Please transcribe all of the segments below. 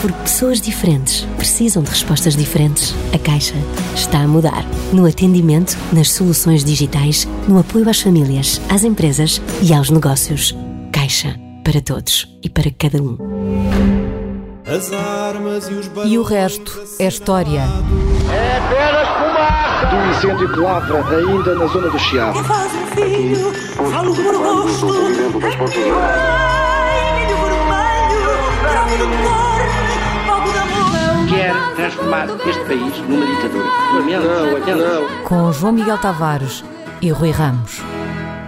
Porque pessoas diferentes precisam de respostas diferentes. A Caixa está a mudar. No atendimento, nas soluções digitais, no apoio às famílias, às empresas e aos negócios. Caixa. Para todos e para cada um. E o resto é história. É apenas fumaça! Do incêndio que lavra ainda na zona do Chiado. Que faz um filho, falo meu rosto. Ai, milho vermelho, droga do Quer transformar este país numa ditadura. Não, não. Com João Miguel Tavares e Rui Ramos.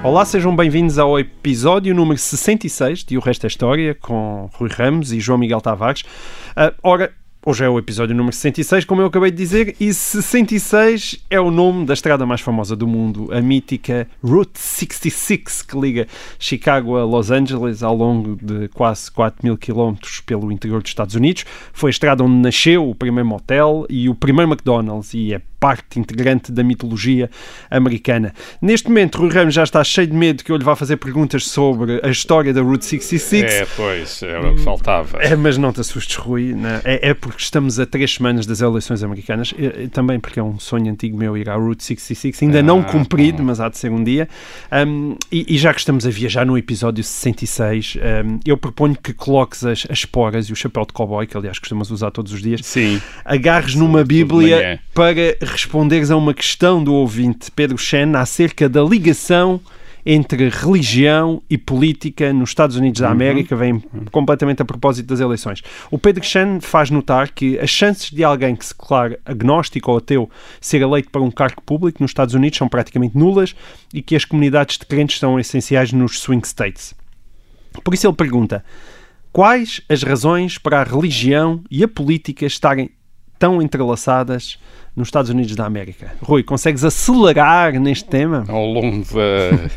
Olá, sejam bem-vindos ao episódio número 66 de O Resto é História, com Rui Ramos e João Miguel Tavares. Uh, ora, hoje é o episódio número 66, como eu acabei de dizer, e 66 é o nome da estrada mais famosa do mundo, a mítica Route 66, que liga Chicago a Los Angeles ao longo de quase 4 mil quilómetros pelo interior dos Estados Unidos. Foi a estrada onde nasceu o primeiro motel e o primeiro McDonald's, e é parte integrante da mitologia americana. Neste momento, Rui Ramos já está cheio de medo que eu lhe vá fazer perguntas sobre a história da Route 66. É, pois, era o que faltava. É, mas não te assustes, Rui. Né? É, é, porque estamos a três semanas das eleições americanas. E, também porque é um sonho antigo meu ir à Route 66. Ainda ah, não cumprido, mas há de ser um dia. Um, e, e, já que estamos a viajar no episódio 66, um, eu proponho que coloques as, as esporas e o chapéu de cowboy, que aliás costumamos usar todos os dias. Sim. Agarres numa Bíblia para responderes a uma questão do ouvinte Pedro Chen acerca da ligação entre religião e política nos Estados Unidos da América, vem completamente a propósito das eleições. O Pedro Chen faz notar que as chances de alguém que se declare agnóstico ou ateu ser eleito para um cargo público nos Estados Unidos são praticamente nulas e que as comunidades de crentes são essenciais nos swing states. Por isso ele pergunta: quais as razões para a religião e a política estarem tão entrelaçadas nos Estados Unidos da América. Rui, consegues acelerar neste tema? Ao longo da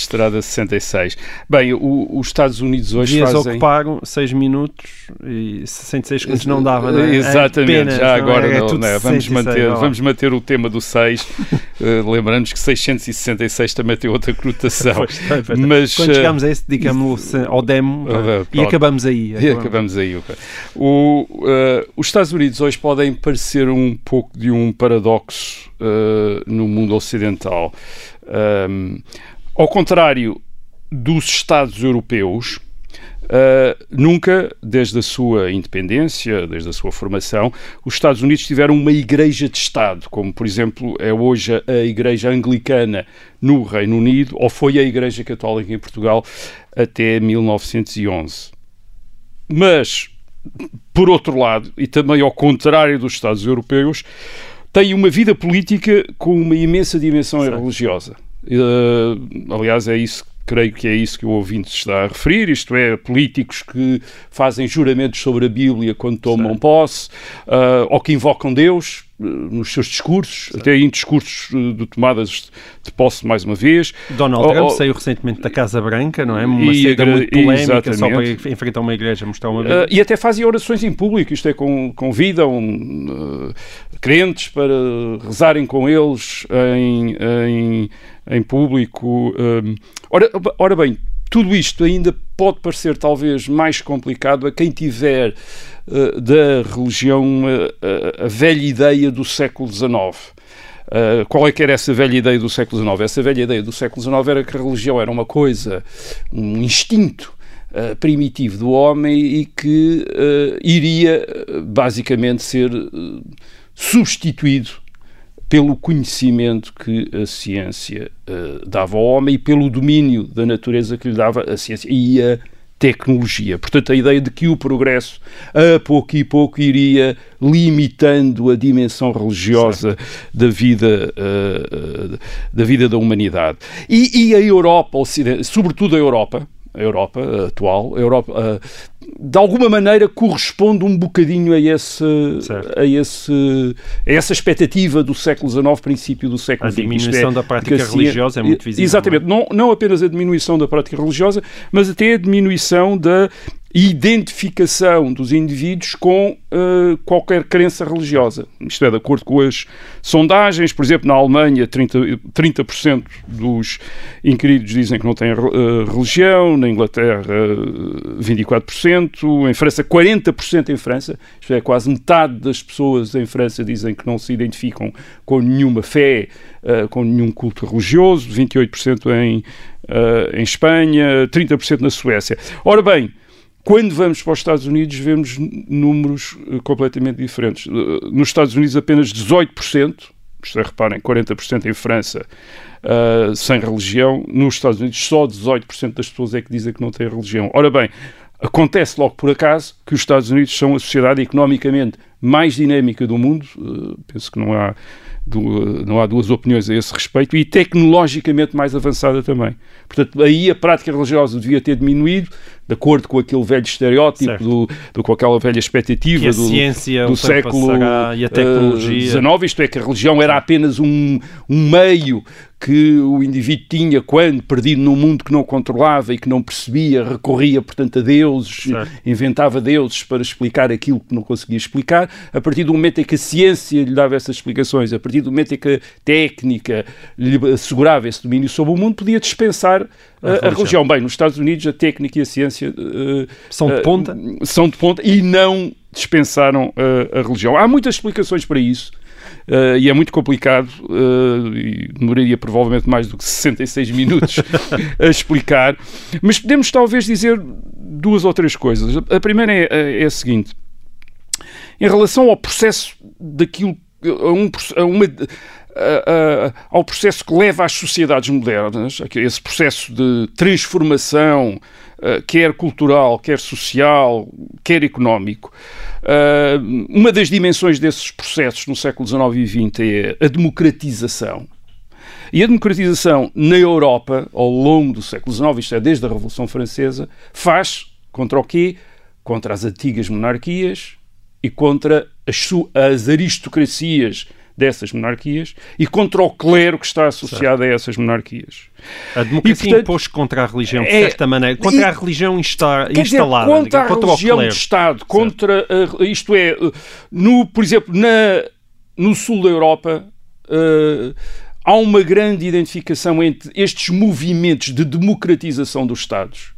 Estrada 66. Bem, o, os Estados Unidos hoje Dias fazem... ocuparam 6 minutos e 66 segundos não dava, não é? Exatamente, Apenas, já agora é? É não, não é? Vamos, manter, vamos manter o tema do 6. uh, lembrando que 666 também tem outra conotação. pois, pois, Mas, Quando uh, chegamos a esse, digamos ao demo uh, e acabamos aí. E acabamos aí. O, uh, os Estados Unidos hoje podem parecer um pouco de um paradoxo no mundo ocidental. Um, ao contrário dos Estados europeus, Uh, nunca, desde a sua independência, desde a sua formação, os Estados Unidos tiveram uma igreja de Estado, como, por exemplo, é hoje a Igreja Anglicana no Reino Unido, ou foi a Igreja Católica em Portugal até 1911. Mas, por outro lado, e também ao contrário dos Estados europeus, tem uma vida política com uma imensa dimensão Sim. religiosa. Uh, aliás, é isso creio que é isso que o ouvinte está a referir, isto é, políticos que fazem juramentos sobre a Bíblia quando tomam posse, uh, ou que invocam Deus nos seus discursos, Sim. até em discursos uh, de tomadas de posse mais uma vez. Donald oh, Trump oh, saiu recentemente da Casa Branca, não é? Uma saída muito polémica exatamente. só para enfrentar uma igreja, mostrar uma Bíblia. e até fazem orações em público, isto é, convidam crentes para rezarem com eles em, em em público. Um, ora, ora bem, tudo isto ainda pode parecer talvez mais complicado a quem tiver uh, da religião uh, a velha ideia do século XIX. Uh, qual é que era essa velha ideia do século XIX? Essa velha ideia do século XIX era que a religião era uma coisa, um instinto uh, primitivo do homem e que uh, iria basicamente ser substituído pelo conhecimento que a ciência uh, dava ao homem e pelo domínio da natureza que lhe dava a ciência e a tecnologia. Portanto, a ideia de que o progresso, a pouco e pouco, iria limitando a dimensão religiosa da vida, uh, da vida da humanidade. E, e a Europa, sobretudo a Europa, a Europa atual, a Europa, de alguma maneira corresponde um bocadinho a, esse, a, esse, a essa expectativa do século XIX, princípio do século XX. A diminuição é, da prática religiosa é muito visível. Exatamente, não, não apenas a diminuição da prática religiosa, mas até a diminuição da identificação dos indivíduos com uh, qualquer crença religiosa. Isto é, de acordo com as sondagens, por exemplo, na Alemanha, 30%, 30 dos inquiridos dizem que não têm uh, religião, na Inglaterra, uh, 24%, em França, 40% em França, isto é, quase metade das pessoas em França dizem que não se identificam com nenhuma fé, uh, com nenhum culto religioso, 28% em, em Espanha, 30% na Suécia. Ora bem, quando vamos para os Estados Unidos, vemos números eh, completamente diferentes. Eh, nos Estados Unidos, apenas 18%, isto é, reparem, 40% em França, uh, sem religião. Nos Estados Unidos, só 18% das pessoas é que dizem que não têm religião. Ora bem, acontece logo por acaso que os Estados Unidos são a sociedade economicamente mais dinâmica do mundo. Uh, penso que não há, não há duas opiniões a esse respeito. E tecnologicamente mais avançada também. Portanto, aí a prática religiosa devia ter diminuído de acordo com aquele velho estereótipo, do, do, com aquela velha expectativa que a do, ciência, do século e a tecnologia. XIX, uh, isto é, que a religião era apenas um, um meio que o indivíduo tinha quando, perdido num mundo que não controlava e que não percebia, recorria, portanto, a deuses, certo. inventava deuses para explicar aquilo que não conseguia explicar. A partir do momento em que a ciência lhe dava essas explicações, a partir do momento em que a técnica lhe assegurava esse domínio sobre o mundo, podia dispensar a, a, religião. Bem, nos Estados Unidos a técnica e a ciência uh, são de ponta, uh, são de ponta e não dispensaram a religião. Há muitas explicações para isso. Uh, e é muito complicado, uh, e demoraria provavelmente mais do que 66 minutos a explicar, mas podemos talvez dizer duas ou três coisas. A primeira é, é a seguinte: em relação ao processo daquilo, a, um, a uma ao processo que leva às sociedades modernas, esse processo de transformação, quer cultural, quer social, quer económico. uma das dimensões desses processos no século XIX e XX é a democratização. E a democratização na Europa, ao longo do século XIX, isto é, desde a Revolução Francesa, faz contra o quê? Contra as antigas monarquias e contra as, as aristocracias dessas monarquias e contra o clero que está associado certo. a essas monarquias. A democracia e, portanto, impôs contra a religião, de é, certa maneira, contra e, a religião insta, instalada. Dizer, contra a contra religião de Estado, contra, a, isto é, no, por exemplo, na, no sul da Europa, uh, há uma grande identificação entre estes movimentos de democratização dos Estados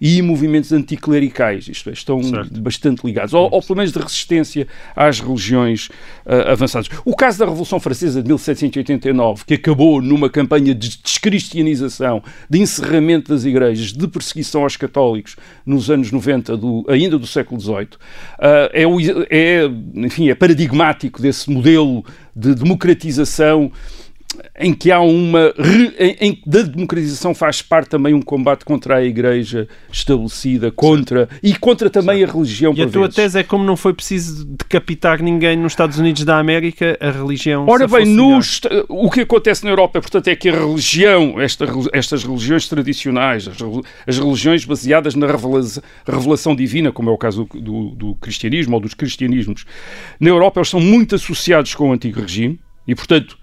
e movimentos anticlericais, isto é, estão certo. bastante ligados, ou, ou, pelo menos de resistência às religiões uh, avançadas. O caso da Revolução Francesa de 1789, que acabou numa campanha de descristianização, de encerramento das igrejas, de perseguição aos católicos nos anos 90, do, ainda do século XVIII, uh, é, é, enfim, é paradigmático desse modelo de democratização em que há uma. Em, em, da democratização faz parte também um combate contra a Igreja estabelecida, contra. Sim. e contra também Sim. a religião. E a tua vezes. tese é como não foi preciso decapitar ninguém nos Estados Unidos da América, a religião. Ora bem, nos, o que acontece na Europa, portanto, é que a religião, esta, estas religiões tradicionais, as, as religiões baseadas na revelação, revelação, divina, como é o caso do, do, do cristianismo ou dos cristianismos, na Europa eles são muito associados com o antigo regime e, portanto,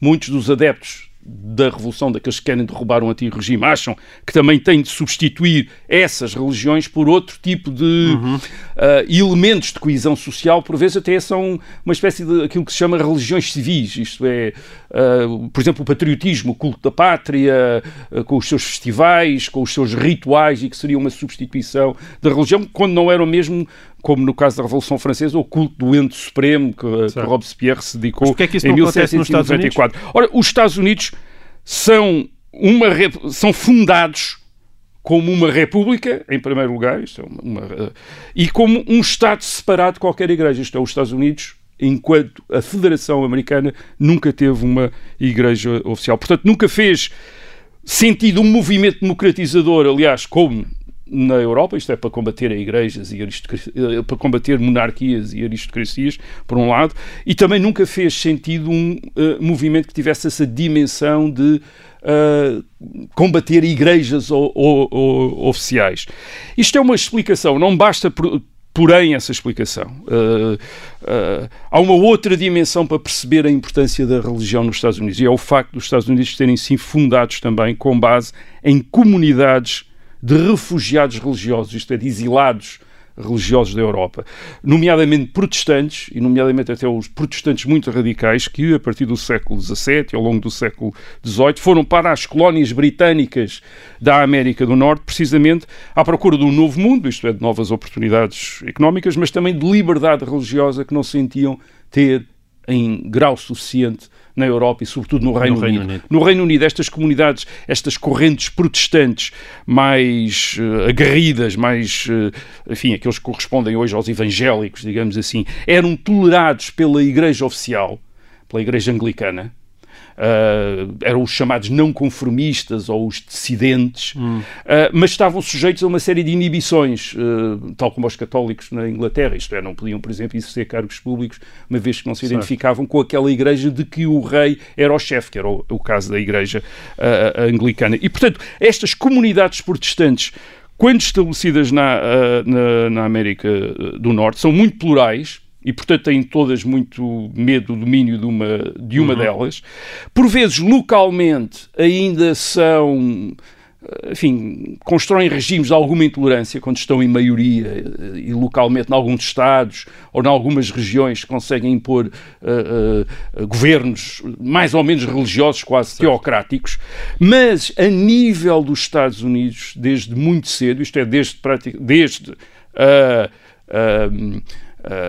muitos dos adeptos da revolução, daqueles que querem derrubar um antigo regime, acham que também têm de substituir essas religiões por outro tipo de uhum. uh, elementos de coesão social, por vezes até são uma espécie de aquilo que se chama religiões civis, isto é, uh, por exemplo, o patriotismo, o culto da pátria, uh, com os seus festivais, com os seus rituais, e que seria uma substituição da religião, quando não eram mesmo como no caso da Revolução Francesa, o culto do ente supremo que, que Robespierre se dedicou é em 1794. Ora, os Estados Unidos são, uma, são fundados como uma república, em primeiro lugar, isto é uma, uma, e como um Estado separado de qualquer igreja. Isto é, os Estados Unidos, enquanto a Federação Americana, nunca teve uma igreja oficial. Portanto, nunca fez sentido um movimento democratizador, aliás, como na Europa, isto é para combater igrejas e eh, para combater monarquias e aristocracias, por um lado, e também nunca fez sentido um uh, movimento que tivesse essa dimensão de uh, combater igrejas ou, oficiais. Isto é uma explicação, não basta. Por, porém, essa explicação. Uh, há uma outra dimensão para perceber a importância da religião nos Estados Unidos, e é o facto dos Estados Unidos terem sim fundados também com base em comunidades de refugiados religiosos, isto é, de exilados religiosos da Europa, nomeadamente protestantes, e nomeadamente até os protestantes muito radicais, que a partir do século XVII e ao longo do século XVIII foram para as colónias britânicas da América do Norte, precisamente à procura de um novo mundo, isto é, de novas oportunidades económicas, mas também de liberdade religiosa que não sentiam ter em grau suficiente na Europa e, sobretudo, no Reino, no Reino Unido. Unido. No Reino Unido, estas comunidades, estas correntes protestantes mais uh, aguerridas, mais, uh, enfim, aqueles que correspondem hoje aos evangélicos, digamos assim, eram tolerados pela Igreja Oficial, pela Igreja Anglicana, uh, eram os chamados não conformistas ou os dissidentes, hum. uh, mas estavam sujeitos a uma série de inibições, uh, tal como os católicos na Inglaterra, isto é, não podiam, por exemplo, exercer cargos públicos, uma vez que não se certo. identificavam com aquela igreja de que o rei era o chefe, que era o, o caso da igreja anglicana. E, portanto, estas comunidades protestantes quando estabelecidas na, na, na, América do Norte, são muito plurais, e, portanto, têm todas muito medo do domínio de uma, de uma uhum. delas. Por vezes, localmente, ainda são enfim, constroem regimes de alguma intolerância quando estão em maioria e localmente em alguns estados ou em algumas regiões conseguem impor uh, uh, governos mais ou menos religiosos, quase certo. teocráticos, mas a nível dos Estados Unidos, desde muito cedo, isto é, desde, desde uh,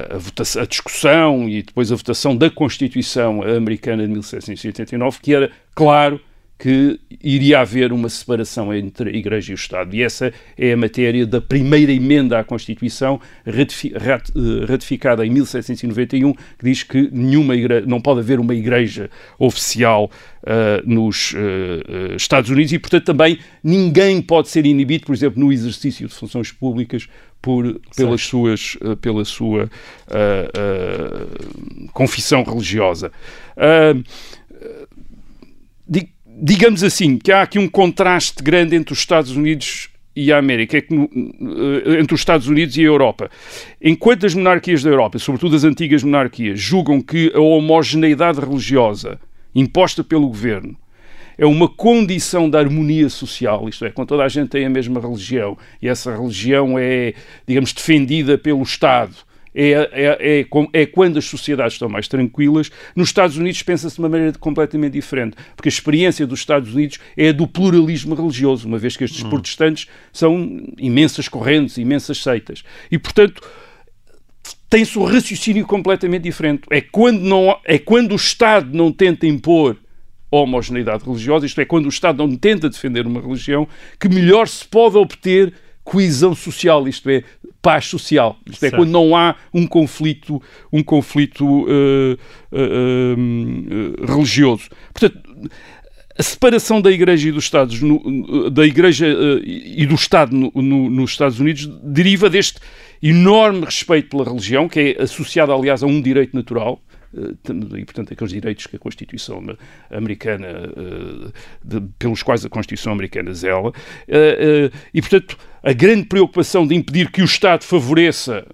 a, votação, a discussão e depois a votação da Constituição americana de 1789, que era claro que iria haver uma separação entre a Igreja e o Estado. E essa é a matéria da primeira emenda à Constituição, ratificada em 1791, que diz que nenhuma igreja, não pode haver uma Igreja oficial uh, nos uh, Estados Unidos e, portanto, também ninguém pode ser inibido, por exemplo, no exercício de funções públicas por, pelas suas, pela sua uh, confissão religiosa. Digamos assim, que há aqui um contraste grande entre os Estados Unidos e a América, é no, entre os Estados Unidos e a Europa. Enquanto as monarquias da Europa, sobretudo as antigas monarquias, julgam que a homogeneidade religiosa imposta pelo governo é uma condição da harmonia social, isto é, quando toda a gente tem a mesma religião e essa religião é, digamos, defendida pelo Estado, é, é, é, é, quando as sociedades estão mais tranquilas. Nos Estados Unidos pensa-se de uma maneira completamente diferente, porque a experiência dos Estados Unidos é a do pluralismo religioso, uma vez que estes hum. protestantes são imensas correntes, imensas seitas. E, portanto, tem-se um raciocínio completamente diferente. É quando, não, é quando o Estado não tenta impor homogeneidade religiosa, isto é, quando o Estado não tenta defender uma religião, que melhor se pode obter coesão social, isto é, paz social. Isto é, quando não há um conflito, um conflito uh, uh, uh, religioso. Portanto, a separação da Igreja e dos Estados, no, da Igreja e do Estado no, no, nos Estados Unidos deriva deste enorme respeito pela religião, que é associado, aliás, a um direito natural, e, portanto, aqueles direitos que a Constituição americana, eh, de, pelos quais a Constituição americana zela, eh, e, portanto, a grande preocupação de impedir que o Estado favoreça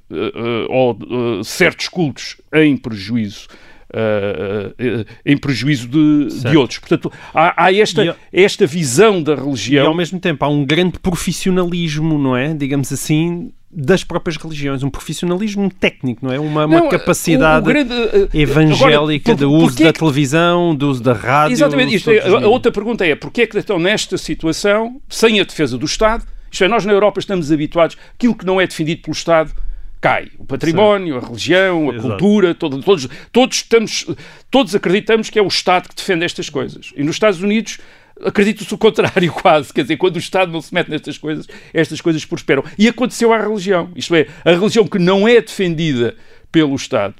ou, certos cultos em prejuízo Uh, uh, em prejuízo de, de, outros. Portanto, há, há esta, e, esta visão da religião. E ao mesmo tempo há um grande profissionalismo, não é? Digamos assim, das próprias religiões, um profissionalismo técnico, não é? Uma, não, uma capacidade grande, uh, evangélica agora, por, do uso da que... televisão, do uso da rádio. Exatamente, isto é, a outra pergunta é porquê é que estão nesta situação, sem a defesa do Estado, isto é, nós na Europa estamos habituados, aquilo que não é defendido pelo Estado cai. O património, Sim. a religião, a Exato. cultura, todo, todos, todos, estamos, todos acreditamos que é o Estado que defende estas coisas. E nos Estados Unidos acredito-se o contrário quase, quer dizer, quando o Estado não se mete nestas coisas, estas coisas prosperam. E aconteceu à religião, isto é, a religião que não é defendida pelo Estado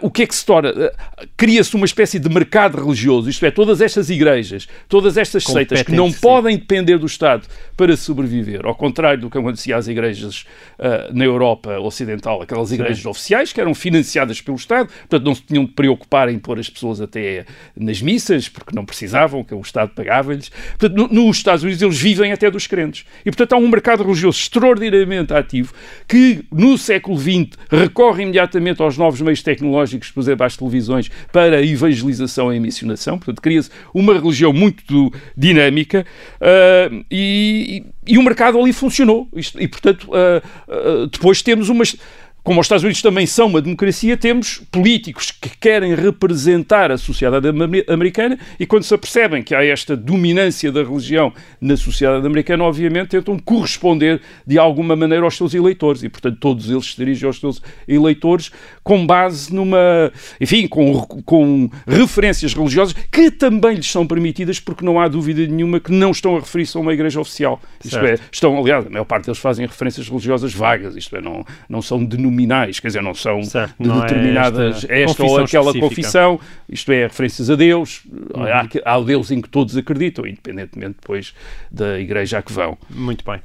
o que é que se torna? Uh, Cria-se uma espécie de mercado religioso, isto é, todas estas igrejas, todas estas seitas que não podem depender do Estado para sobreviver, ao contrário do que acontecia às igrejas uh, na Europa Ocidental, aquelas igrejas Sim. oficiais que eram financiadas pelo Estado, portanto não se tinham de preocupar em pôr as pessoas até nas missas, porque não precisavam, que o Estado pagava-lhes. Portanto, no, nos Estados Unidos eles vivem até dos crentes. E, portanto, há um mercado religioso extraordinariamente ativo que, no século XX, recorre imediatamente aos novos meios tecnológicos, por exemplo, às televisões, para evangelização e missionação. Portanto, cria-se uma religião muito dinâmica uh, e, e, e, o mercado ali funcionou. E, portanto, uh, depois temos umas como os Estados Unidos também são uma democracia, temos políticos que querem representar a sociedade americana e quando se apercebem que há esta dominância da religião na sociedade americana, obviamente tentam corresponder de alguma maneira aos seus eleitores. E, portanto, todos eles se dirigem aos seus eleitores com base numa, enfim, com, com referências religiosas que também lhes são permitidas porque não há dúvida nenhuma que não estão a referir-se a uma igreja oficial. Isto é, estão, aliás, a maior parte deles fazem referências religiosas vagas, isto é, não, não são denominadas nominais, quer dizer, não são certo, de não determinadas é esta, esta ou aquela específica. confissão, isto é, referências a Deus, uhum. há, há o Deus em que todos acreditam, independentemente depois da igreja a que vão. Muito bem.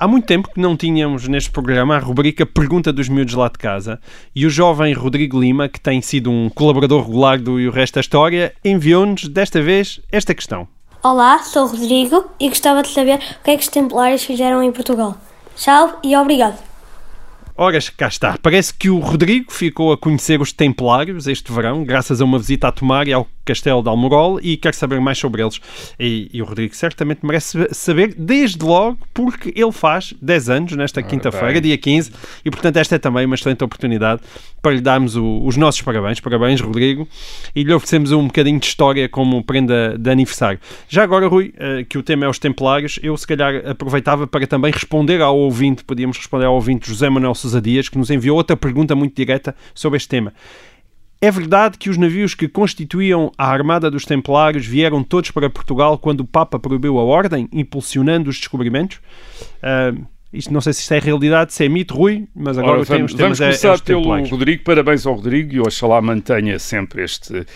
Há muito tempo que não tínhamos neste programa a rubrica Pergunta dos Miúdos lá de casa e o jovem Rodrigo Lima, que tem sido um colaborador regular do E o Resto da História, enviou-nos desta vez esta questão. Olá, sou o Rodrigo e gostava de saber o que é que os Templários fizeram em Portugal. Tchau e obrigado. Ora, cá está. Parece que o Rodrigo ficou a conhecer os Templários este verão, graças a uma visita a Tomar e ao Castelo de Almorol e quer saber mais sobre eles. E, e, o Rodrigo certamente merece saber, desde logo, porque ele faz 10 anos nesta quinta-feira, dia 15, e portanto esta é também uma excelente oportunidade para lhe darmos o, os nossos parabéns. Parabéns, Rodrigo, e lhe oferecemos um bocadinho de história como prenda de aniversário. Já agora, Rui, uh, que o tema é os Templários, eu se calhar aproveitava para também responder ao ouvinte, podíamos responder ao ouvinte José Manuel Sousa Dias, que nos enviou outra pergunta muito direta sobre este tema. É verdade que os navios que constituíam a Armada dos Templários vieram todos para Portugal quando o Papa proibiu a ordem, impulsionando os descobrimentos? Uh, isto não sei se isto é realidade, se é mito, Rui, mas agora Ora, vamos, temos vamos começar é, é pelo Rodrigo. Parabéns ao Rodrigo e oxalá mantenha sempre este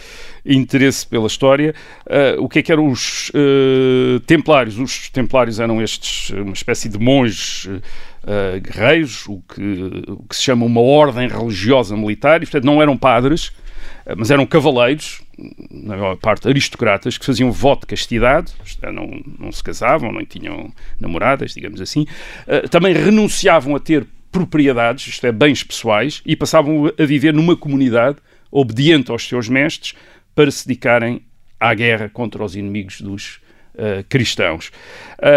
interesse pela história. Uh, o que é que eram os uh, Templários? Os Templários eram estes, uma espécie de monges uh, guerreiros, o que, o que se chama uma ordem religiosa militar, e portanto não eram padres, mas eram cavaleiros, na maior parte aristocratas, que faziam voto de castidade, é, não, não se casavam, não tinham namoradas, digamos assim, uh, também renunciavam a ter propriedades, isto é, bens pessoais, e passavam a viver numa comunidade obediente aos seus mestres para se dedicarem à guerra contra os inimigos dos uh, cristãos.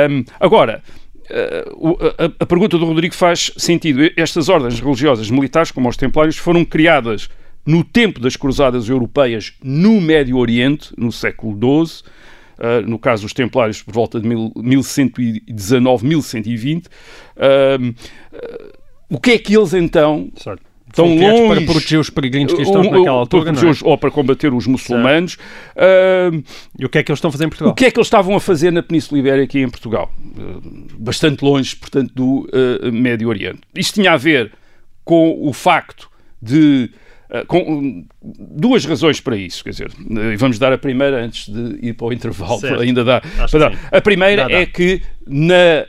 Um, agora, a, a, pergunta do Rodrigo faz sentido. Estas ordens religiosas militares, como os templários, foram criadas no tempo das cruzadas europeias no Médio Oriente, no século XII, uh, no caso os templários por volta de 1119, 1120. Uh, o que é que eles então certo tão longe para proteger os peregrinos cristãos naquela altura, não é? ou para combater os muçulmanos. Uh, e o que é que eles estão a fazer em Portugal? O que é que eles estavam a fazer na Península Ibérica aqui em Portugal? Uh, bastante longe, portanto, do Médio Oriente. Isto tinha a ver com o facto de com duas razões para isso, quer dizer, vamos dar a primeira antes de ir para o intervalo, certo. ainda dá. A primeira dá, dá. é que na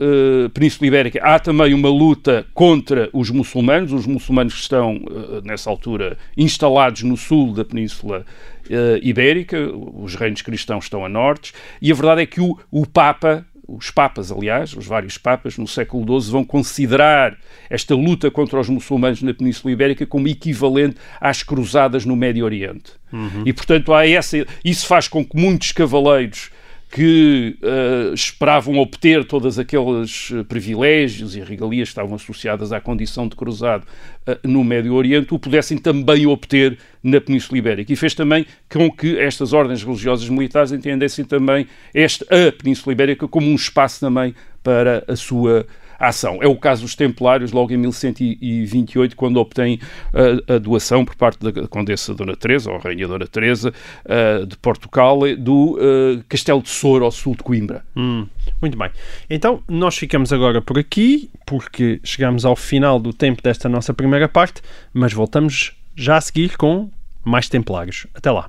uh, Península Ibérica há também uma luta contra os muçulmanos. Os muçulmanos que estão, uh, nessa altura, instalados no sul da Península uh, Ibérica, os reinos cristãos estão a norte, e a verdade é que o, o Papa, os papas, aliás, os vários papas no século XII vão considerar esta luta contra os muçulmanos na Península Ibérica como equivalente às cruzadas no Médio Oriente. Uhum. E, portanto, há essa, isso faz com que muitos cavaleiros que uh, esperavam obter todos aqueles eh, privilégios e regalias que estavam associadas à condição de cruzado uh, no Médio Oriente, o pudessem também obter na Península Ibérica. E fez também com que estas ordens religiosas militares entendessem também esta, a Península Ibérica como um espaço também para a sua ação. É o caso dos Templários, logo em 1128, quando obtém a, a doação por parte da Condessa Dona Teresa, ou Rainha Dona Teresa, uh, de Portugal, do uh, Castelo de Soro, ao sul de Coimbra. Hum, muito bem. Então, nós ficamos agora por aqui, porque chegamos ao final do tempo desta nossa primeira parte, mas voltamos já a seguir com mais Templários. Até lá.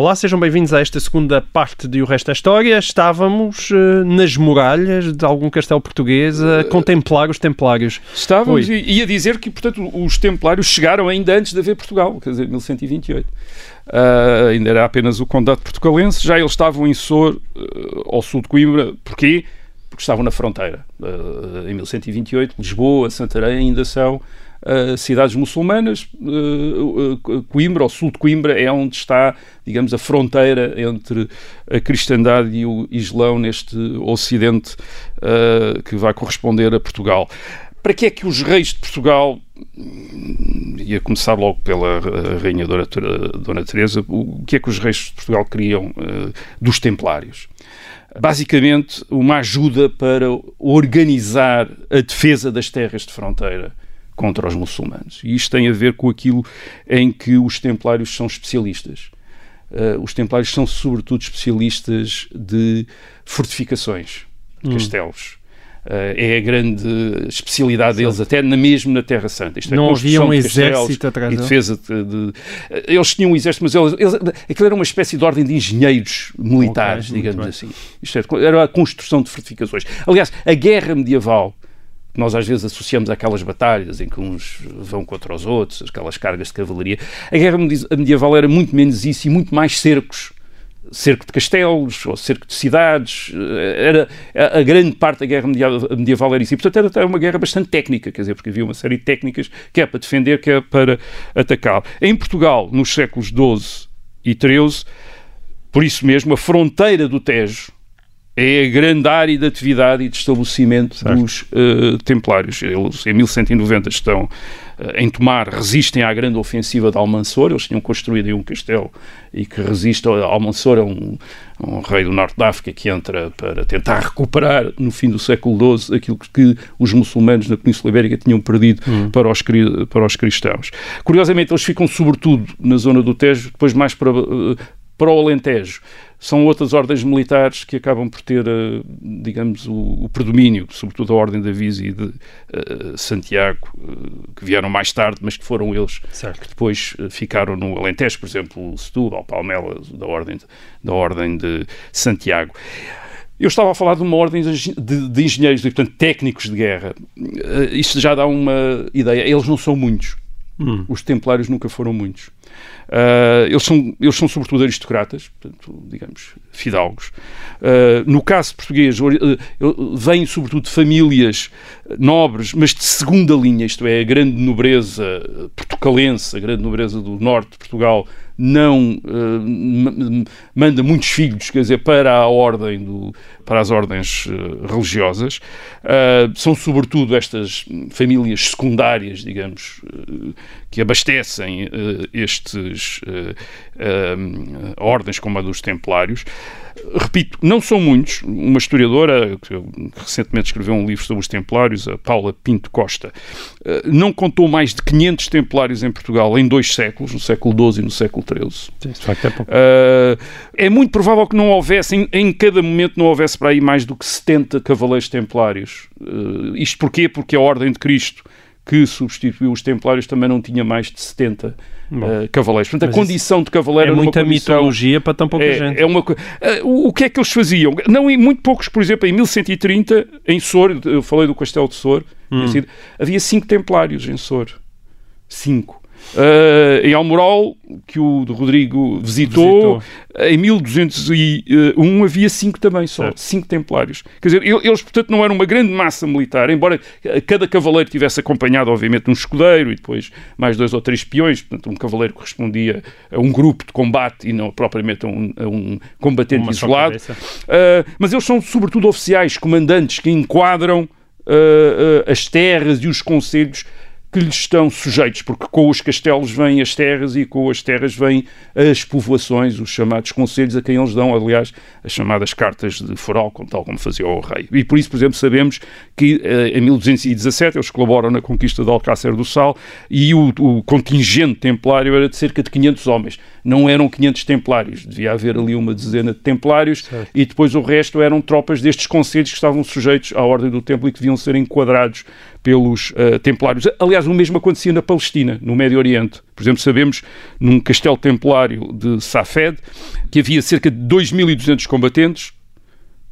Olá, sejam bem-vindos a esta segunda parte de O Resto da História. Estávamos uh, nas muralhas de algum castelo português a contemplar os templários. Estávamos Oi. e, e a dizer que, portanto, os templários chegaram ainda antes de haver Portugal, quer dizer, 1128. Uh, ainda era apenas o condado portugalense, já eles estavam em Sor, uh, ao sul de Coimbra. Porquê? Porque estavam na fronteira. Uh, em 1128, Lisboa, Santarém ainda são uh, cidades muçulmanas. Uh, uh, Coimbra, ao sul de Coimbra, é onde está, digamos, a fronteira entre a cristandade e o islão neste ocidente que vai corresponder a Portugal. Para que é que os reis de Portugal, e a começar logo pela rainha Dona, Dona Teresa, o que é que os reis de Portugal queriam dos templários? basicamente uma ajuda para organizar a defesa das terras de fronteira contra os muçulmanos. E isto tem a ver com aquilo em que os templários são especialistas. Uh, os templários são, sobretudo, especialistas de fortificações, de hum. castelos. Uh, é a grande especialidade deles, até na, mesmo na Terra Santa. Isto é Não havia um de exército atrás e defesa de, de, Eles tinham um exército, mas eles, eles, aquilo era uma espécie de ordem de engenheiros militares, okay, digamos assim. Isto é, era a construção de fortificações. Aliás, a guerra medieval nós às vezes associamos àquelas batalhas em que uns vão contra os outros, aquelas cargas de cavalaria. A guerra medieval era muito menos isso e muito mais cercos. Cerco de castelos ou cerco de cidades, era, a, grande parte da guerra medieval era isso. E, portanto, era uma guerra bastante técnica, quer dizer, porque havia uma série de técnicas que é para defender, que é para atacar. Em Portugal, nos séculos XII e XIII, por isso mesmo, a fronteira do Tejo, é a grande área de atividade e de estabelecimento certo. dos uh, templários. Eles, em 1190, estão uh, em tomar, resistem à grande ofensiva de Almansor. Eles tinham construído aí um castelo e que resiste a Almansor, é um, um rei do norte da África que entra para tentar recuperar, no fim do século XII, aquilo que os muçulmanos na Península Ibérica tinham perdido hum. para, os, para os cristãos. Curiosamente, eles ficam sobretudo na zona do Tejo, depois mais para, uh, para o Alentejo são outras ordens militares que acabam por ter, eh, digamos, o, predomínio, sobretudo a Ordem da Vise e de uh, Santiago, uh, que vieram mais tarde, mas que foram eles certo. que depois uh, ficaram no Alentejo, por exemplo, o Setúbal, Palmela, da Ordem, da ordem de Santiago. Eu estava a falar de uma ordem de, de engenheiros, de, portanto, técnicos de guerra. isto já dá uma ideia. Eles não são muitos. Hum. Os templários nunca foram muitos. Uh, eles, são, eles são sobretudo aristocratas, portanto, digamos, fidalgos. Uh, no caso português, uh, vêm sobretudo de famílias nobres, mas de segunda linha, isto é, a grande nobreza portucalense, a grande nobreza do norte de Portugal, não uh, manda muitos filhos, quer dizer, para a ordem do, para as ordens uh, religiosas. Uh, são sobretudo estas famílias secundárias, digamos, que abastecem estes ordens como a dos Templários. Repito, não são muitos. Uma historiadora que recentemente escreveu um livro sobre os Templários, a Paula Pinto Costa, não contou mais de 500 Templários em Portugal em dois séculos, no século XII e no século XIII. Sim, de facto é pouco. Uh, é muito provável que não houvesse, em, em, cada momento, não houvesse para aí mais do que 70 Cavaleiros Templários. Uh, isto porquê? Porque a Ordem de Cristo que substituiu os Templários também não tinha mais de 70 uh, cavaleiros. Portanto, a condição de cavaleiro é muita condição, mitologia para tão pouca é, gente. É uma, uh, o que é que eles faziam? Não, em muito poucos, por exemplo, em 1130, em Sor, eu falei do castelo de Sor, hum. havia cinco Templários em Sor. Cinco. Uh, em Almoral, que o Rodrigo visitou, visitou, em 1201 havia cinco também só, certo. cinco templários. Quer dizer, eles, portanto, não eram uma grande massa militar, embora cada cavaleiro tivesse acompanhado, obviamente, um escudeiro e depois mais dois ou três peões, portanto, um cavaleiro correspondia a um grupo de combate e não propriamente a um, a um combatente uma isolado. Uh, mas eles são, sobretudo, oficiais, comandantes que enquadram uh, as terras e os conselhos que lhes estão sujeitos, porque com os castelos vêm as terras e com as terras vêm as povoações, os chamados conselhos, a quem eles dão, aliás, as chamadas cartas de foral, tal como fazia o rei. E por isso, por exemplo, sabemos que eh, em 1217 eles colaboram na conquista de Alcácer do Sal e o, o contingente templário era de cerca de 500 homens. Não eram 500 templários, devia haver ali uma dezena de templários certo. e depois o resto eram tropas destes conselhos que estavam sujeitos à ordem do templo e que deviam ser enquadrados pelos uh, templários. Aliás, o mesmo acontecia na Palestina, no Médio Oriente. Por exemplo, sabemos num castelo templário de Safed que havia cerca de 2.200 combatentes,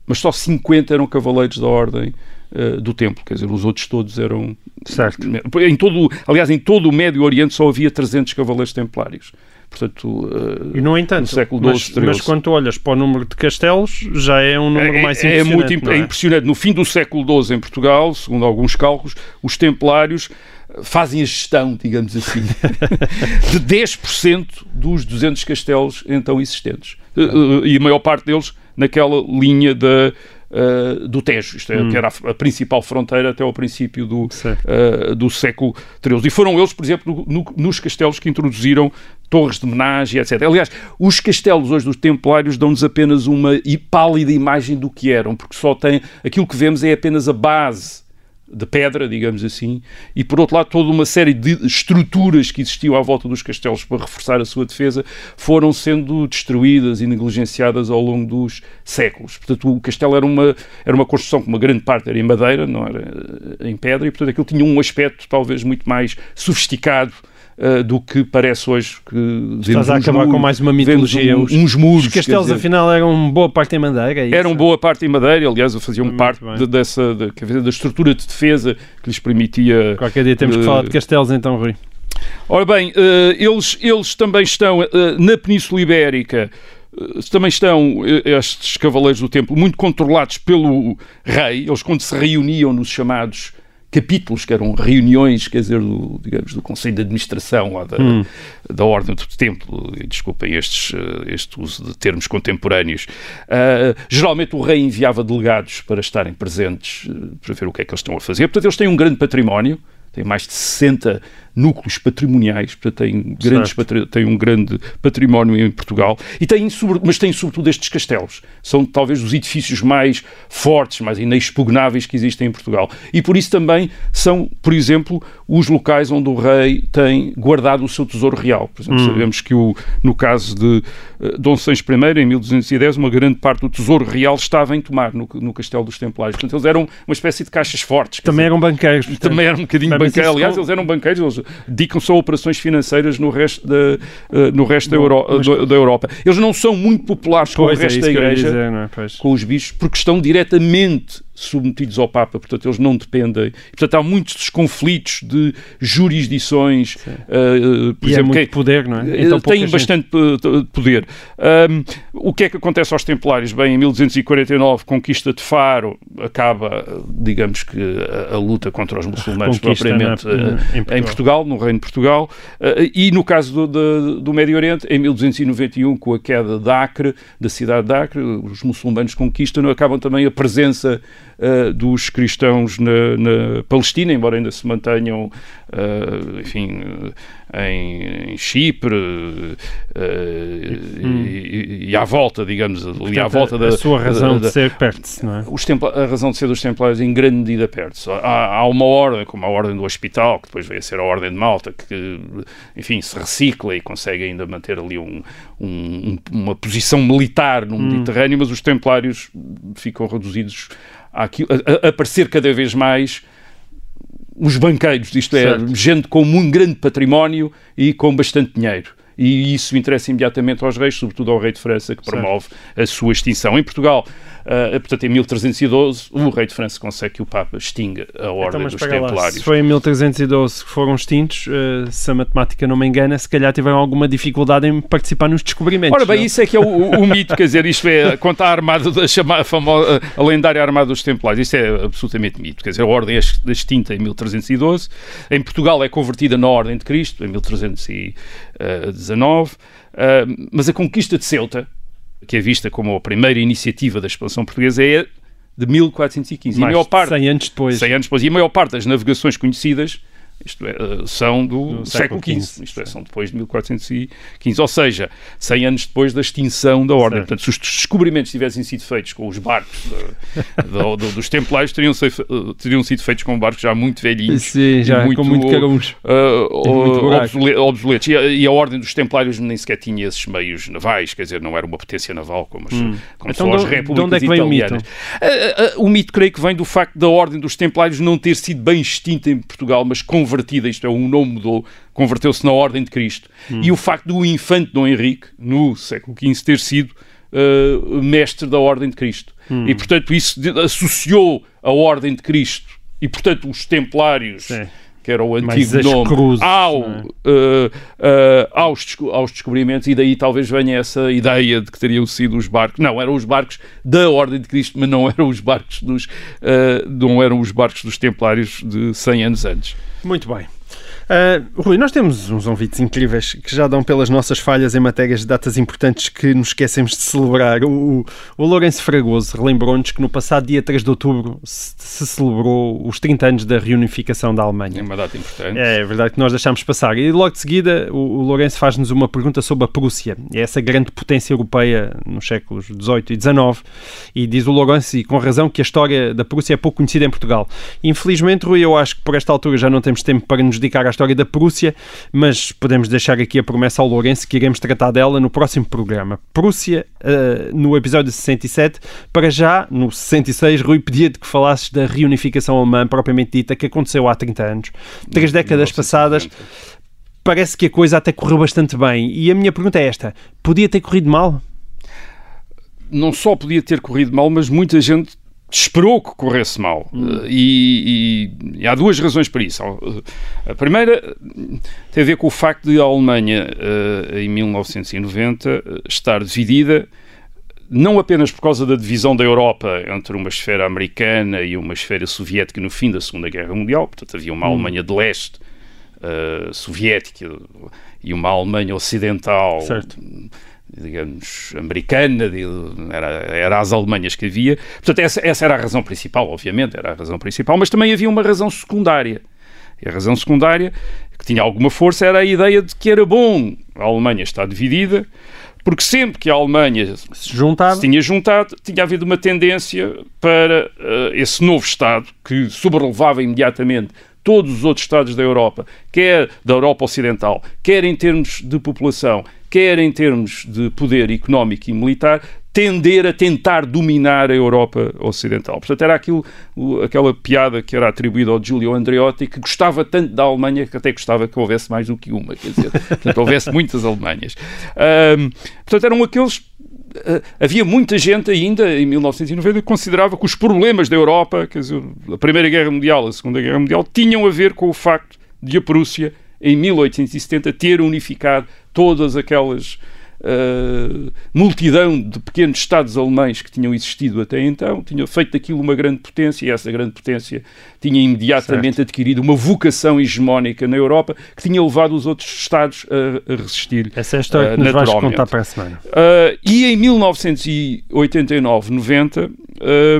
mas só 50 eram cavaleiros da ordem uh, do templo, quer dizer, os outros todos eram... Certo. Em todo, aliás, em todo o Médio Oriente só havia 300 cavaleiros templários. Portanto, uh, e no entanto, no século XII, mas, mas, quando olhas para o número de castelos, já é um número é, mais é, impressionante. É muito é? impressionante. No fim do século XII em Portugal, segundo alguns cálculos, os templários fazem a gestão, digamos assim, de 10% dos 200 castelos então existentes. Uh, e a maior parte deles naquela linha da uh, do Tejo, isto é, hum. que era a, a, principal fronteira até ao princípio do, uh, do século XIII. E foram eles, por exemplo, no, nos castelos que introduziram torres de homenagem, etc. Aliás, os castelos hoje dos templários dão-nos apenas uma pálida imagem do que eram, porque só tem aquilo que vemos é apenas a base de pedra, digamos assim, e por outro lado toda uma série de estruturas que existiam à volta dos castelos para reforçar a sua defesa foram sendo destruídas e negligenciadas ao longo dos séculos. Portanto, o castelo era uma, era uma construção que uma grande parte era em madeira, não era em pedra, e portanto aquilo tinha um aspecto talvez muito mais sofisticado uh, do que parece hoje. Que Estás a acabar muros, com mais uma mitologia. Um, uns muros. Os castelos, dizer, afinal, eram boa parte em madeira. É eram boa parte em madeira, aliás, faziam parte de, dessa de, da estrutura de defesa que lhes permitia. Qualquer dia temos uh, que falar de castelos, então, Rui. Ora bem, uh, eles, eles também estão na Península Ibérica também estão estes cavaleiros do templo muito controlados pelo rei. Eles, quando se reuniam nos chamados capítulos, que eram reuniões, quer dizer, do, digamos, do Conselho de Administração da, hum. da Ordem do Templo, desculpem estes, eh, este uso de termos contemporâneos. Uh, geralmente o rei enviava delegados para estarem presentes, uh, para ver o que é que eles estão a fazer. Portanto, eles têm um grande património, têm mais de 60 núcleos patrimoniais, portanto tem, grandes tem um grande património em Portugal, e tem, mas tem sobretudo estes castelos. São talvez os edifícios mais fortes, mais inexpugnáveis que existem em Portugal. E por isso também são, por exemplo, os locais onde o rei tem guardado o seu tesouro real. Por exemplo, hum. sabemos que o, no caso de uh, Dom Sancho I, em 1210, uma grande parte do tesouro real estava em Tomar, no, no Castelo dos Templários. Portanto, eles eram uma espécie de caixas fortes. Também dizer, eram banqueiros. Também eram um bocadinho banqueiros. Aliás, eles eram banqueiros, eles dedicam-se a operações financeiras no resto da, uh, no resto da, Euro mas... da, Europa. Eles não são muito populares com pois o resto é da Igreja, dizer, é? com os bichos, porque estão diretamente submetidos ao Papa, portanto eles não dependem. Portanto há muitos conflitos de jurisdições. Uh, por e é exemplo, é muito poder, não é? Então, têm bastante poder. Um, o que é que acontece aos Templários? Bem, em 1249, conquista de Faro, acaba, digamos que, a, a luta contra os muçulmanos propriamente na, em, Portugal. em, Portugal. no Reino de Portugal, uh, e no caso do, do, do, Médio Oriente, em 1291, com a queda de Acre, da cidade de Acre, os muçulmanos conquistam, acabam também a presença uh, dos cristãos na, na, Palestina, embora ainda se mantenham, uh, enfim, em, em Chipre uh, hum. e, e, à volta, digamos, ali à volta a, da... A sua razão da, de ser perde-se, não é? Os a razão de ser dos templários em grande medida perde-se. Há, há, uma ordem, como a ordem do hospital, que depois veio a ser a ordem de Malta, que, enfim, se recicla e consegue ainda manter ali um, um, uma posição militar no hum. Mediterrâneo, mas os templários ficam reduzidos a, a aparecer cada vez mais os banqueiros, isto é, certo. gente com um grande património e com bastante dinheiro. e isso interessa imediatamente aos reis, sobretudo ao rei de França, que promove a sua extinção. Em Portugal, uh, portanto, em 1312, o rei de França consegue que o Papa extinga a Ordem Então, dos Templários. Se foi em 1312 que foram extintos, uh, se a matemática não me engana, se calhar tiveram alguma dificuldade em participar nos descobrimentos. Ora bem, não? isso é que é o, o, o mito, quer dizer, isto é, quanto à armada, da chamada, famosa, a lendária armada dos Templários, isso é absolutamente mito, quer dizer, a Ordem é extinta em 1312, em Portugal é convertida na Ordem de Cristo, em 1319, uh, mas a conquista de Ceuta, que é vista como a primeira iniciativa da expansão portuguesa, é de 1415. Mais e a maior parte, 100 anos depois. 100 anos depois. E a maior parte das navegações conhecidas isto é, são do, Do século XV, isto é, são depois de 1415, ou seja, 100 anos depois da extinção da Ordem. Certo. Portanto, se os descobrimentos tivessem sido feitos com os barcos uh, do- do- dos Templários, teriam, uh, teriam sido feitos com barcos já muito velhinhos. Sim, já e com muito caruns. uh, muito obsole- obsoletos. E a, e a Ordem dos Templários nem sequer tinha esses meios navais, quer dizer, não era uma potência naval como, as, como Então, são as repúblicas onde é que vem o mito? italianas. Uh, uh, o mito creio que vem do facto da Ordem dos Templários não ter sido bem extinta em Portugal, mas convertida, isto é, o nome mudou, converteu-se na Ordem de Cristo. E o facto do infante Dom Henrique, no século XV, ter sido uh, mestre da Ordem de Cristo. E, portanto, isso associou a Ordem de Cristo e, portanto, os Templários... Que era o antigo nome, cruzes, ao, é? uh, uh, aos, desco- aos descobrimentos, e daí talvez venha essa ideia de que teriam sido os barcos. Não, eram os barcos da Ordem de Cristo, mas não eram os barcos dos, uh, não eram os barcos dos Templários de 100 anos antes. Muito bem. Ah, Rui, nós temos uns ouvintes incríveis que já dão pelas nossas falhas em matérias de datas importantes que nos esquecemos de celebrar. O, o Lourenço Fragoso relembrou-nos que no passado dia 3 de outubro se, se celebrou os 30 anos da reunificação da É Alemanha. uma data importante. É verdade que nós deixámos passar. E logo de seguida, o, o Lourenço faz-nos uma pergunta sobre a Prússia, É essa grande potência europeia nos séculos XVIII e XIX. E diz o Lourenço, e com razão, que a história da Prússia é pouco conhecida em Portugal. Infelizmente, Rui, eu acho que por esta altura já não temos tempo para nos dedicar à história da Prússia, mas podemos deixar aqui a promessa ao Lourenço que iremos tratar dela no próximo programa. Prússia, eh, no episódio 67. Para já, no 66, Rui pedia-te que falasses da reunificação alemã propriamente dita que aconteceu há 30 anos. Três décadas passadas, parece que a coisa até correu bastante bem. E a minha pergunta é esta: podia ter corrido mal? não só podia ter corrido mal, mas muita gente esperou que corresse mal. Uh, E, e- e há duas razões para isso. A primeira tem a ver com o facto de a Alemanha, uh, em 1990, uh, estar dividida. Não apenas por causa da divisão da Europa entre uma esfera americana e uma esfera soviética no fim da Segunda Guerra Mundial, portanto havia uma Alemanha de leste uh, soviética e uma Alemanha ocidental Certo. Digamos, americana, de- era, era as Alemanhas que havia. Portanto, essa, essa era a razão principal, obviamente, era a razão principal, mas também havia uma razão secundária. E a razão secundária, que tinha alguma força, era a ideia de que era bom a Alemanha estar dividida, porque sempre que a Alemanha Se juntava. se tinha juntado, tinha havido uma tendência para eh, esse novo Estado, que sobrelevava imediatamente todos os outros Estados da Europa, quer da Europa Ocidental, quer em termos de população, quer em termos de poder económico e militar, tender a tentar dominar a Europa Ocidental. Portanto, era aquilo, aquela piada que era atribuída ao Giulio Andreotti, que gostava tanto da Alemanha que até gostava que houvesse mais do que uma, quer dizer, portanto, houvesse muitas Alemanhas. Ahm, portanto, eram aqueles Uh, havia muita gente ainda em 1990 que considerava que os problemas da Europa, quer dizer, a Primeira Guerra Mundial, a Segunda Guerra Mundial, tinham a ver com o facto de a Prússia, em 1870, ter unificado todas aquelas uh, multidão de pequenos Estados alemães que tinham existido até então, tinha feito daquilo uma grande potência e essa grande potência tinha imediatamente adquirido uma vocação hegemónica na Europa que tinha levado os outros Estados a, a resistir. Essa é a história uh, que nos vais contar para a semana. Uh, e em 1989-90,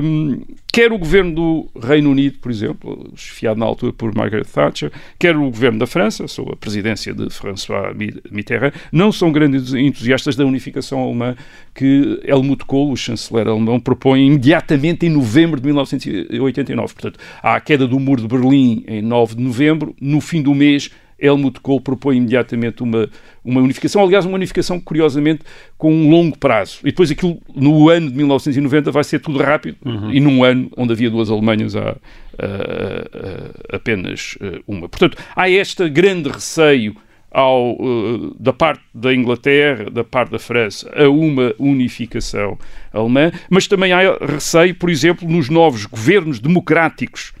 um, quer o governo do Reino Unido, por exemplo, esfiado na altura por Margaret Thatcher, quer o governo da França, sob a presidência de François Mitterrand, não são grandes entusiastas da unificação alemã que Helmut Kohl, o chanceler alemão, propõe imediatamente em novembro de 1989. Portanto, há a queda do muro de Berlim em 9 de novembro, no fim do mês Helmut Kohl propõe imediatamente uma, uma unificação, aliás, uma unificação, curiosamente, com um longo prazo. E depois aquilo, no ano de 1990, vai ser tudo rápido, e num ano onde havia duas Alemanhas, há, ah, ah, apenas ah, uma. Portanto, há este grande receio ao, uh, da parte da Inglaterra, da parte da França, a uma unificação alemã, mas também há receio, por exemplo, nos novos governos democráticos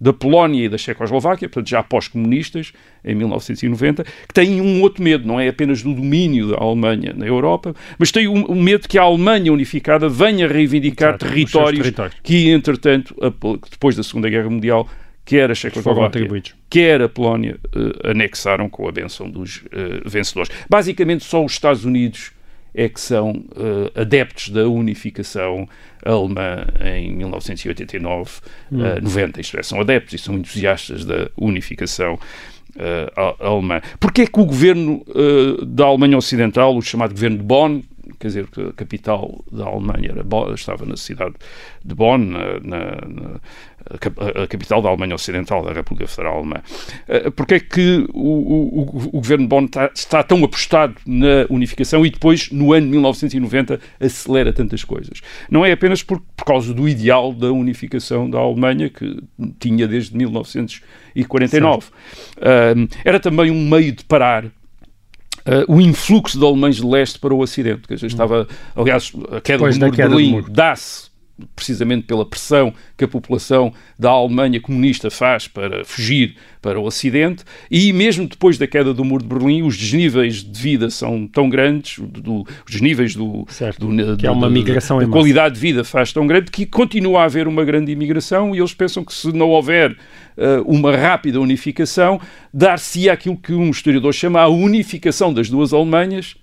da Polónia e da Checoslováquia, portanto já pós-comunistas, em 1990, que têm um outro medo, não é apenas do domínio da Alemanha na Europa, mas têm um, um medo que a Alemanha unificada venha reivindicar Exato, territórios, territórios, que, entretanto, depois da Segunda Guerra Mundial, quer a Checoslováquia, quer a Polónia, uh, anexaram com a benção dos uh, vencedores. Basicamente, só os Estados Unidos é que são uh, adeptos da unificação alemã em 1989, hum. uh, 90, isto é, são adeptos e são entusiastas da unificação uh, alemã. Porquê é que o governo da Alemanha Ocidental, o chamado governo de Bonn, quer dizer, que a capital da Alemanha era estava na cidade de Bonn, na, na, a capital da Alemanha Ocidental, da República Federal Alemã. Eh, Porque é que o, o, o governo de Bonn está, está, tão apostado na unificação e depois, no ano de 1990, acelera tantas coisas? Não é apenas por, por causa do ideal da unificação da Alemanha, que tinha desde 1949. Uh, era também um meio de parar Uh, o influxo de alemães de leste para o ocidente. Que já estava, aliás, a queda do muro de Berlim dá-se precisamente pela pressão que a população da Alemanha comunista faz para fugir para o Ocidente, e mesmo depois da queda do Muro de Berlim, os desníveis de vida são tão grandes, do, os desníveis do, certo, do, que é uma migração da qualidade de vida faz tão grande que continua a haver uma grande imigração e eles pensam que se não houver uh, uma rápida unificação, dar-se aquilo que um historiador chama a unificação das duas Alemanhas,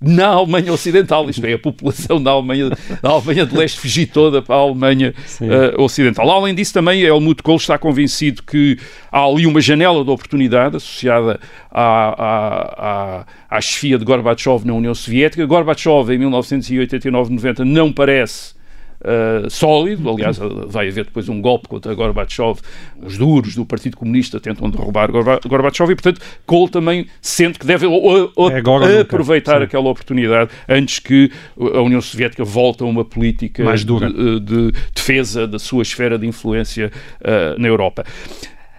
na Alemanha Ocidental, isto é, a população da Alemanha, da Alemanha de Leste fugir toda para a Alemanha uh, Ocidental. Além disso, também Helmut Kohl está convencido que há ali uma janela de oportunidade associada à, à, à, à chefia de Gorbachev na União Soviética. Gorbachev, em 1989-90, não parece Uh, sólido. Aliás, vai haver depois um golpe contra Gorbachev. Os duros do Partido Comunista tentam derrubar Gorbachev e, portanto, Kohl também sente que deve é aproveitar aquela oportunidade antes que a União Soviética volte a uma política Mais dura. De, de defesa da sua esfera de influência uh, na Europa.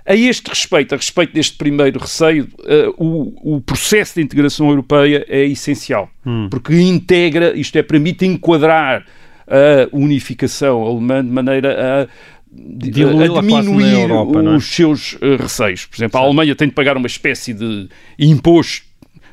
A este respeito, a respeito deste primeiro receio, uh, o, o, processo de integração europeia é essencial, hum. porque integra, isto é, permite enquadrar a unificação alemã de maneira a a diminuir Europa, é? os seus uh, receios. Por exemplo, a Alemanha tem de pagar uma espécie de imposto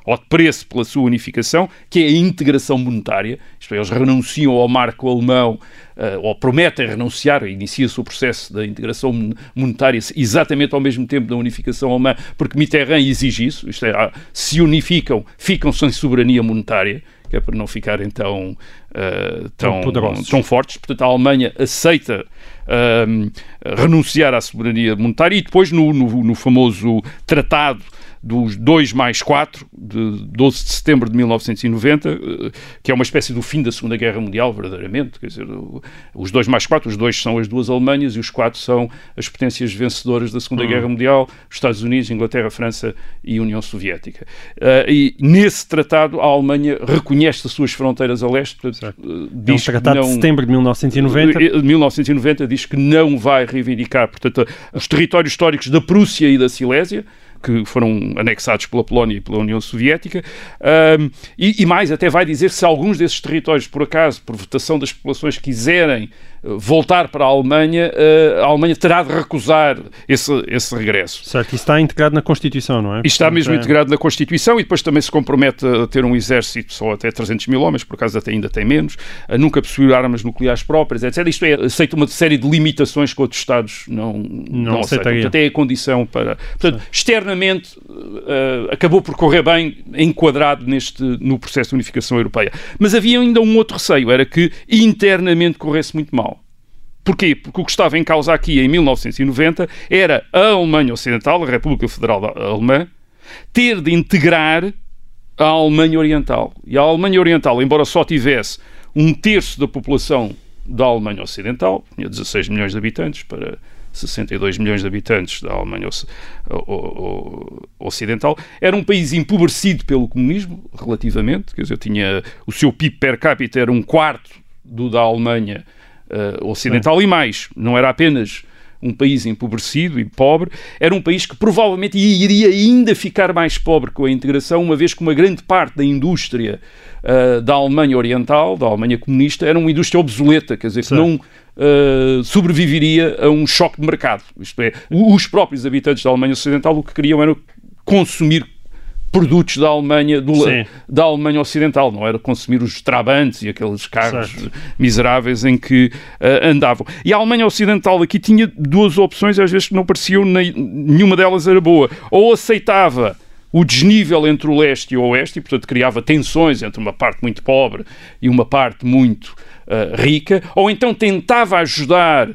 ou de preço pela sua unificação, que é a integração monetária, isto é, eles renunciam ao marco alemão, uh, ou prometem renunciar, inicia-se o processo da integração monetária exatamente ao mesmo tempo da unificação alemã, porque Mitterrand exige isso, isto é, se unificam, ficam sem soberania monetária, que é para não ficarem tão, uh, tão, tão, fortes. Portanto, a Alemanha aceita uh, renunciar à soberania monetária e depois, no, no, no famoso tratado dos 2 mais 4, de 12 de setembro de 1990, eh, que é uma espécie do fim da Segunda Guerra Mundial, verdadeiramente. Quer dizer, os 2 mais 4, os dois são as duas Alemanhas e os quatro são as potências vencedoras da Segunda uhum. Guerra Mundial, os Estados Unidos, Inglaterra, França e União Soviética. Uh, e nesse tratado, a Alemanha reconhece as suas fronteiras a leste. Portanto, diz é um tratado não, de setembro de 1990. 1990 diz que não vai reivindicar, portanto, os territórios históricos da Prússia e da Silésia, que foram anexados pela Polónia e pela União Soviética, um, e, e, mais, até vai dizer se alguns desses territórios, por acaso, por votação das populações, quiserem voltar para a Alemanha, eh, a Alemanha terá de recusar esse, esse regresso. Certo, isso está integrado na Constituição, não é? E está mesmo é... integrado na Constituição e depois também se compromete a ter um exército só até 300 mil homens, por acaso até ainda tem menos, a nunca possuir armas nucleares próprias, etc. Isto é, aceita uma série de limitações que outros Estados não, não, não aceitam. Portanto, é a condição para... Portanto, Sim. Externamente uh, acabou por correr bem enquadrado neste, no processo de unificação europeia. Mas havia ainda um outro receio, era que internamente corresse muito mal. Porquê? Porque o que estava em causa aqui em 1990 era a Alemanha Ocidental, a República Federal Alemã, ter de integrar a Alemanha Oriental. E a Alemanha Oriental, embora só tivesse um terço da população da Alemanha Ocidental, tinha 16 milhões de habitantes para 62 milhões de habitantes da Alemanha Ocidental, era um país empobrecido pelo comunismo, relativamente, quer dizer, tinha o seu PIB per capita era um quarto do da Alemanha uh, ocidental e mais. Não era apenas um país empobrecido e pobre, era um país que provavelmente iria ainda ficar mais pobre com a integração, uma vez que uma grande parte da indústria uh, da Alemanha Oriental, da Alemanha comunista, era uma indústria obsoleta, quer dizer, Sim. que não uh, sobreviveria a um choque de mercado. Isto é, os próprios habitantes da Alemanha Ocidental o que queriam era consumir produtos da Alemanha, do, da Alemanha Ocidental, não era consumir os trabantes e aqueles carros certo. miseráveis em que uh, andavam. E a Alemanha Ocidental aqui tinha duas opções, às vezes que não pareciam, nem, nenhuma delas era boa. Ou aceitava o desnível entre o leste e o oeste, e portanto criava tensões entre uma parte muito pobre e uma parte muito uh, rica, ou então tentava ajudar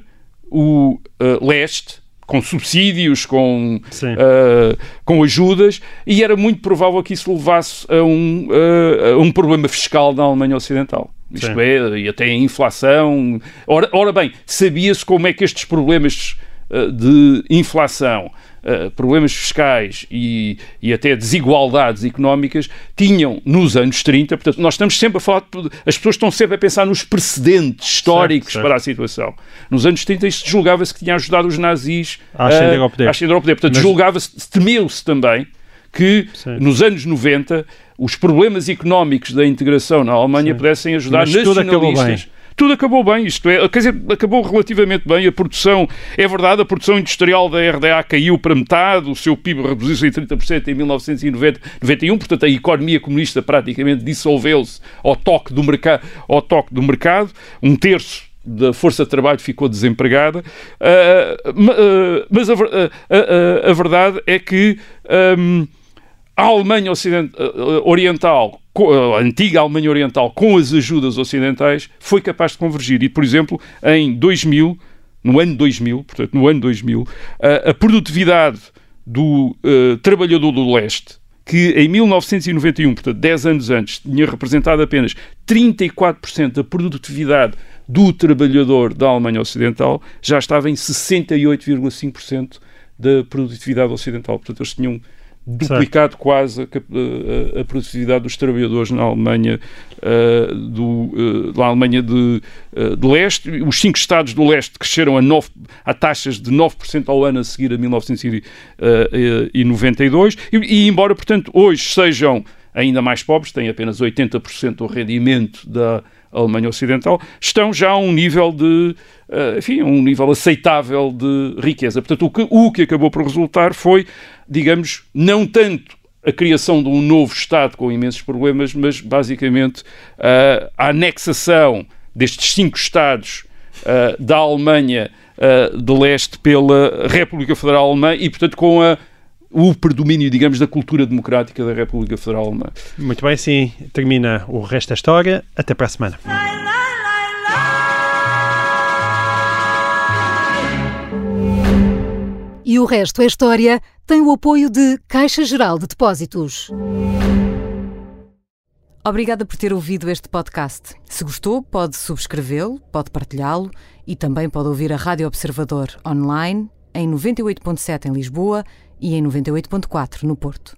o uh, leste com subsídios, com, uh, com ajudas, e era muito provável que isso levasse a um, uh, a um problema fiscal na Alemanha Ocidental. Isto Sim. é, e até a inflação. Ora, ora bem, sabia-se como é que estes problemas uh, de inflação Uh, problemas fiscais e, e até desigualdades económicas tinham nos anos 30, portanto, nós estamos sempre a falar, de, as pessoas estão sempre a pensar nos precedentes históricos certo, certo. para a situação. Nos anos 30 isto julgava-se que tinha ajudado os nazis a ascender ao poder. Ascender ao poder. Portanto, Mas... julgava-se, temeu-se também que Sim. nos anos 90 os problemas económicos da integração na Alemanha Sim. pudessem ajudar Mas nacionalistas tudo acabou bem, isto é, quer dizer, acabou relativamente bem. A produção, é verdade, a produção industrial da RDA caiu para metade, o seu PIB reduziu-se em 30% em 1991, portanto a economia comunista praticamente dissolveu-se ao toque do mercado, ao toque do mercado, um terço da força de trabalho ficou desempregada, uh, uh, mas a, a, a, verdade é que um, a Alemanha Oriental a antiga Alemanha Oriental, com as ajudas ocidentais, foi capaz de convergir. E, por exemplo, em 2000, no ano 2000, portanto, no ano 2000, a, a produtividade do uh, trabalhador do leste, que em 1991, portanto, 10 anos antes, tinha representado apenas 34% da produtividade do trabalhador da Alemanha Ocidental, já estava em 68,5% da produtividade ocidental. Portanto, eles tinham duplicado certo. quase a, a, a, produtividade dos trabalhadores na Alemanha, uh, do, uh, na Alemanha de, uh, de leste. Os cinco estados do leste cresceram a, 9, a taxas de 9% ao ano a seguir a 1992. E, e, embora, portanto, hoje sejam ainda mais pobres, têm apenas 80% do rendimento da Alemanha Ocidental, estão já a um nível de, enfim, um nível aceitável de riqueza. Portanto, o que, o que acabou por resultar foi digamos, não tanto a criação de um novo Estado com imensos problemas, mas basicamente uh, a anexação destes cinco Estados uh, da Alemanha uh, de leste pela República Federal Alemã e, portanto, com a, o predomínio, digamos, da cultura democrática da República Federal Alemã. Muito bem, sim, termina o resto da história. Até para a semana. E o resto é história tem o apoio de Caixa Geral de Depósitos. Obrigada por ter ouvido este podcast. Se gostou, pode subscrevê-lo, pode partilhá-lo e também pode ouvir a Rádio Observador online em 98.7 em Lisboa e em 98.4 no Porto.